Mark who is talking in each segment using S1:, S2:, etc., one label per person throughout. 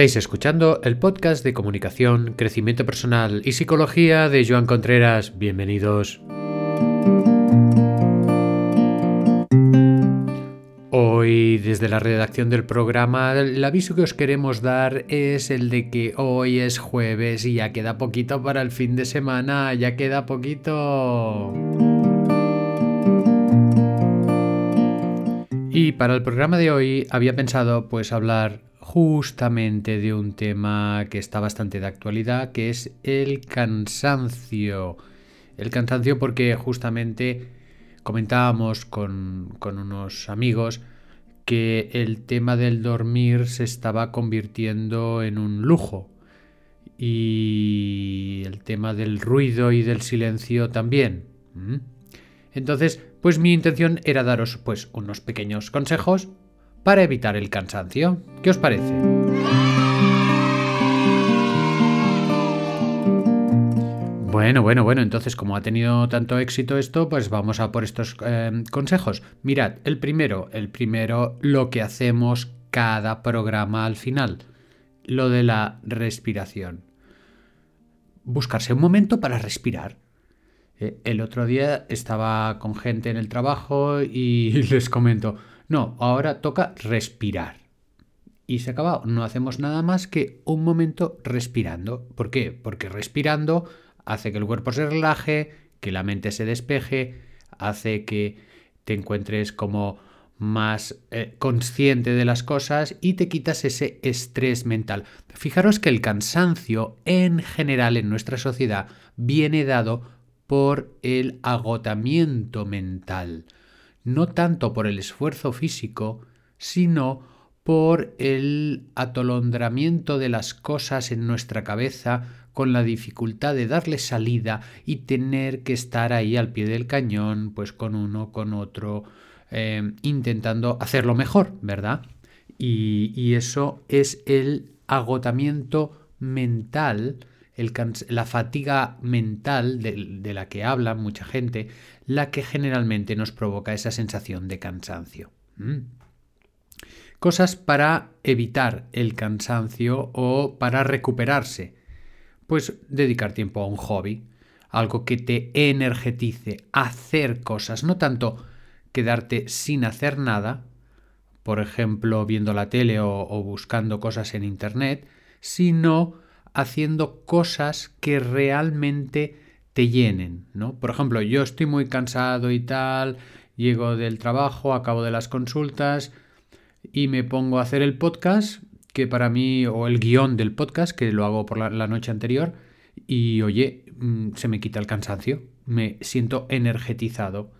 S1: Estáis escuchando el podcast de comunicación, crecimiento personal y psicología de Joan Contreras. Bienvenidos. Hoy, desde la redacción del programa, el aviso que os queremos dar es el de que hoy es jueves y ya queda poquito para el fin de semana, ya queda poquito. Y para el programa de hoy había pensado pues hablar justamente de un tema que está bastante de actualidad, que es el cansancio. El cansancio porque justamente comentábamos con, con unos amigos que el tema del dormir se estaba convirtiendo en un lujo y el tema del ruido y del silencio también. Entonces, pues mi intención era daros pues unos pequeños consejos para evitar el cansancio. ¿Qué os parece? Bueno, bueno, bueno, entonces como ha tenido tanto éxito esto, pues vamos a por estos eh, consejos. Mirad, el primero, el primero, lo que hacemos cada programa al final, lo de la respiración. Buscarse un momento para respirar. Eh, el otro día estaba con gente en el trabajo y les comento, no, ahora toca respirar. Y se acaba, no hacemos nada más que un momento respirando. ¿Por qué? Porque respirando hace que el cuerpo se relaje, que la mente se despeje, hace que te encuentres como más eh, consciente de las cosas y te quitas ese estrés mental. Fijaros que el cansancio en general en nuestra sociedad viene dado por el agotamiento mental no tanto por el esfuerzo físico, sino por el atolondramiento de las cosas en nuestra cabeza con la dificultad de darle salida y tener que estar ahí al pie del cañón, pues con uno, con otro, eh, intentando hacerlo mejor, ¿verdad? Y, eso es el agotamiento mental, la fatiga mental de la que habla mucha gente, la que generalmente nos provoca esa sensación de cansancio. Cosas para evitar el cansancio o para recuperarse. Pues dedicar tiempo a un hobby, algo que te energetice, hacer cosas, no tanto quedarte sin hacer nada, por ejemplo, viendo la tele o, o buscando cosas en Internet, sino haciendo cosas que realmente te llenen, ¿no? Por ejemplo, yo estoy muy cansado y tal, llego del trabajo, acabo de las consultas y me pongo a hacer el podcast, que para mí, o el guion del podcast, que lo hago por la, noche anterior, y oye, mm, se me quita el cansancio, me siento energetizado.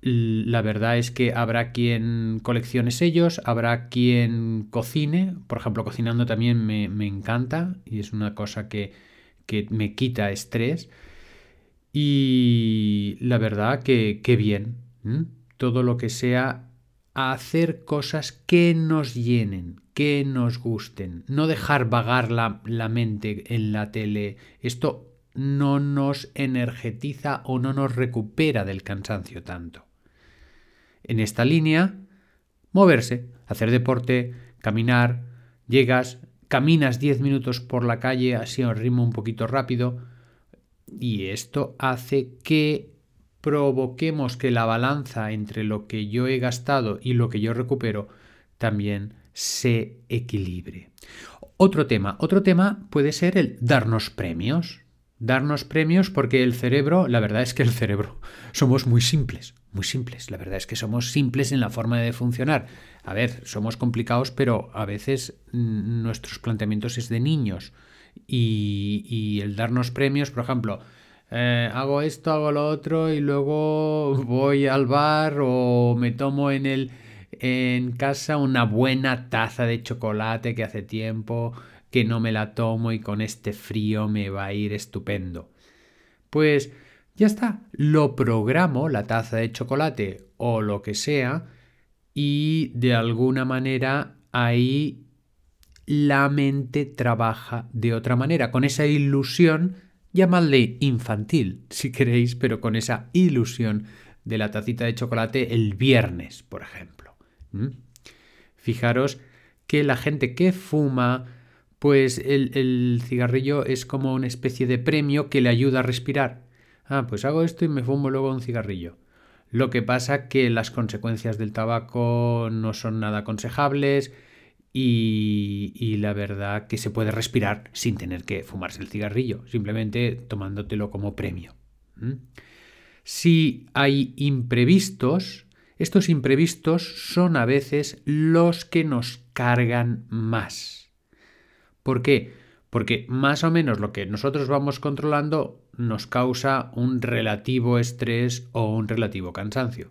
S1: La verdad es que habrá quien coleccione sellos, habrá quien cocine, por ejemplo, cocinando también me encanta y es una cosa que, que me quita estrés. Y la verdad que, qué bien. Todo lo que sea hacer cosas que nos llenen, que nos gusten. No dejar vagar la, la mente en la tele. Esto no nos energetiza o no nos recupera del cansancio tanto. En esta línea, moverse, hacer deporte, caminar, llegas, caminas 10 minutos por la calle así a un ritmo un poquito rápido y esto hace que provoquemos que la balanza entre lo que yo he gastado y lo que yo recupero también se equilibre. Otro tema, otro tema puede ser el darnos premios. Darnos premios porque el cerebro, la verdad es que el cerebro somos muy simples, muy simples. La verdad es que somos simples en la forma de funcionar. A ver, somos complicados, pero a veces mm, nuestros planteamientos es de niños. Y, el darnos premios, por ejemplo, eh, hago esto, hago lo otro y luego voy al bar o me tomo en el en casa una buena taza de chocolate que hace tiempo que no me la tomo y con este frío me va a ir estupendo. Pues ya está, lo programo, la taza de chocolate o lo que sea, y de alguna manera ahí la mente trabaja de otra manera, con esa ilusión, llamadle infantil si queréis, pero con esa ilusión de la tacita de chocolate el viernes, por ejemplo. ¿Mm? Fijaros que la gente que fuma, pues el, el, cigarrillo es como una especie de premio que le ayuda a respirar. Ah, pues hago esto y me fumo luego un cigarrillo. Lo que pasa que las consecuencias del tabaco no son nada aconsejables y, y, la verdad que se puede respirar sin tener que fumarse el cigarrillo, simplemente tomándotelo como premio. Si hay imprevistos, estos imprevistos son a veces los que nos cargan más. ¿Por qué? Porque más o menos lo que nosotros vamos controlando nos causa un relativo estrés o un relativo cansancio.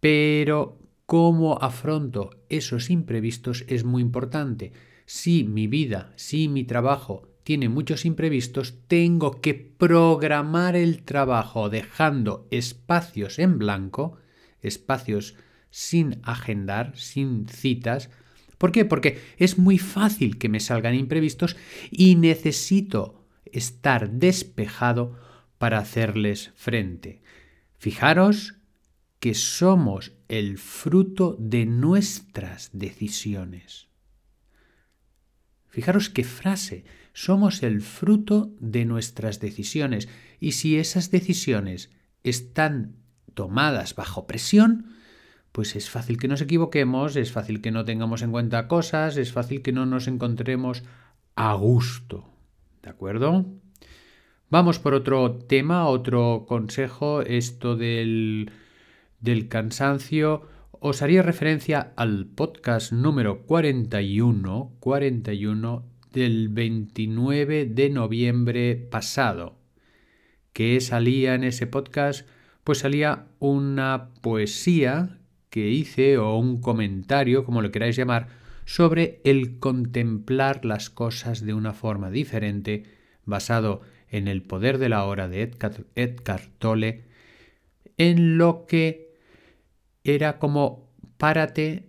S1: Pero cómo afronto esos imprevistos es muy importante. Si mi vida, si mi trabajo tiene muchos imprevistos, tengo que programar el trabajo dejando espacios en blanco, espacios sin agendar, sin citas. ¿Por qué? Porque es muy fácil que me salgan imprevistos y necesito estar despejado para hacerles frente. Fijaros que somos el fruto de nuestras decisiones. Fijaros qué frase, somos el fruto de nuestras decisiones y si esas decisiones están tomadas bajo presión, pues es fácil que nos equivoquemos, es fácil que no tengamos en cuenta cosas, es fácil que no nos encontremos a gusto. ¿De acuerdo? Vamos por otro tema, otro consejo, esto del, del cansancio. Os haría referencia al podcast número 41, 41 del 29 de noviembre pasado. ¿Qué salía en ese podcast? Pues salía una poesía que hice o un comentario, como lo queráis llamar, sobre el contemplar las cosas de una forma diferente, basado en el poder de la hora de Edgar, Tolle, en lo que era como párate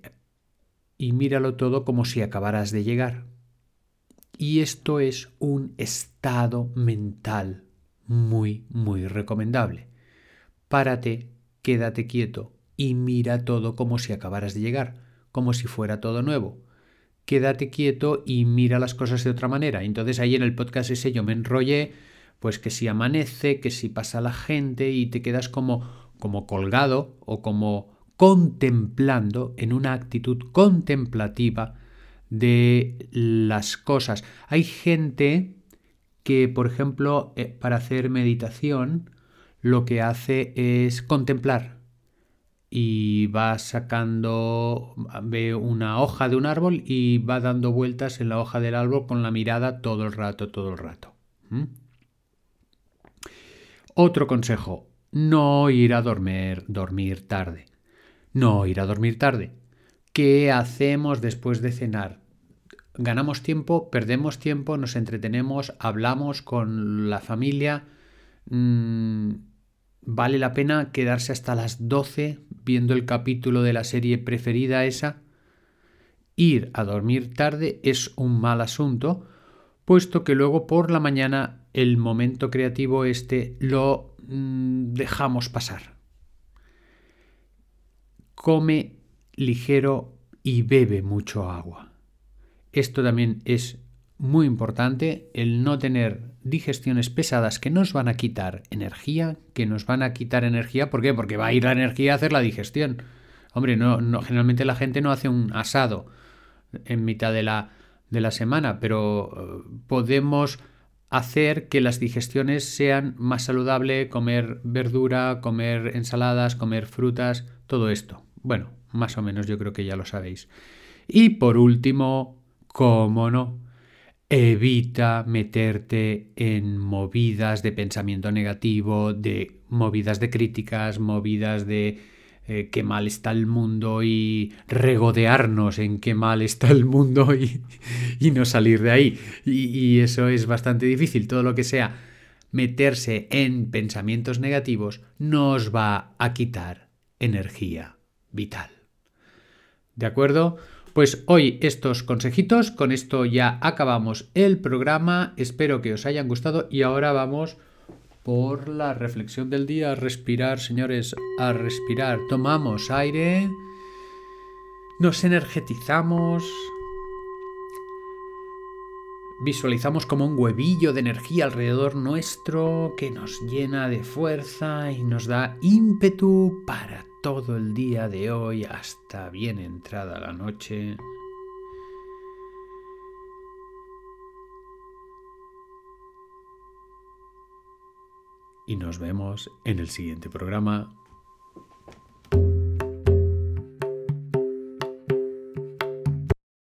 S1: y míralo todo como si acabaras de llegar. Y esto es un estado mental muy, muy recomendable. Párate, quédate quieto y mira todo como si acabaras de llegar, como si fuera todo nuevo quédate quieto y mira las cosas de otra manera. Entonces ahí en el podcast ese yo me enrollé, pues que si amanece, que si pasa la gente y te quedas como, como colgado o como contemplando en una actitud contemplativa de las cosas. Hay gente que, por ejemplo, eh, para hacer meditación, lo que hace es contemplar, y va sacando, ve una hoja de un árbol y va dando vueltas en la hoja del árbol con la mirada todo el rato, todo el rato. Otro consejo, no ir a dormir, dormir tarde. No ir a dormir tarde. ¿Qué hacemos después de cenar? Ganamos tiempo, perdemos tiempo, nos entretenemos, hablamos con la familia. Mm, ¿Vale la pena quedarse hasta las 12 viendo el capítulo de la serie preferida esa? Ir a dormir tarde es un mal asunto, puesto que luego por la mañana el momento creativo este lo mm, dejamos pasar. Come ligero y bebe mucho agua. Esto también es muy importante, el no tener digestiones pesadas que nos van a quitar energía, que nos van a quitar energía, ¿por qué? Porque va a ir la energía a hacer la digestión. Hombre, no, no generalmente la gente no hace un asado en mitad de la, de la semana, pero eh, podemos hacer que las digestiones sean más saludables, comer verdura, comer ensaladas, comer frutas, todo esto. Bueno, más o menos yo creo que ya lo sabéis. Y por último, cómo no, Evita meterte en movidas de pensamiento negativo, de movidas de críticas, movidas de eh, qué mal está el mundo y regodearnos en qué mal está el mundo y, no salir de ahí. y eso es bastante difícil. Todo lo que sea meterse en pensamientos negativos nos va a quitar energía vital. ¿De acuerdo? Pues hoy estos consejitos, con esto ya acabamos el programa, espero que os hayan gustado y ahora vamos por la reflexión del día, respirar señores, a respirar, tomamos aire, nos energetizamos, visualizamos como un huevillo de energía alrededor nuestro que nos llena de fuerza y nos da ímpetu para todo el día de hoy hasta bien entrada la noche. Y nos vemos en el siguiente programa.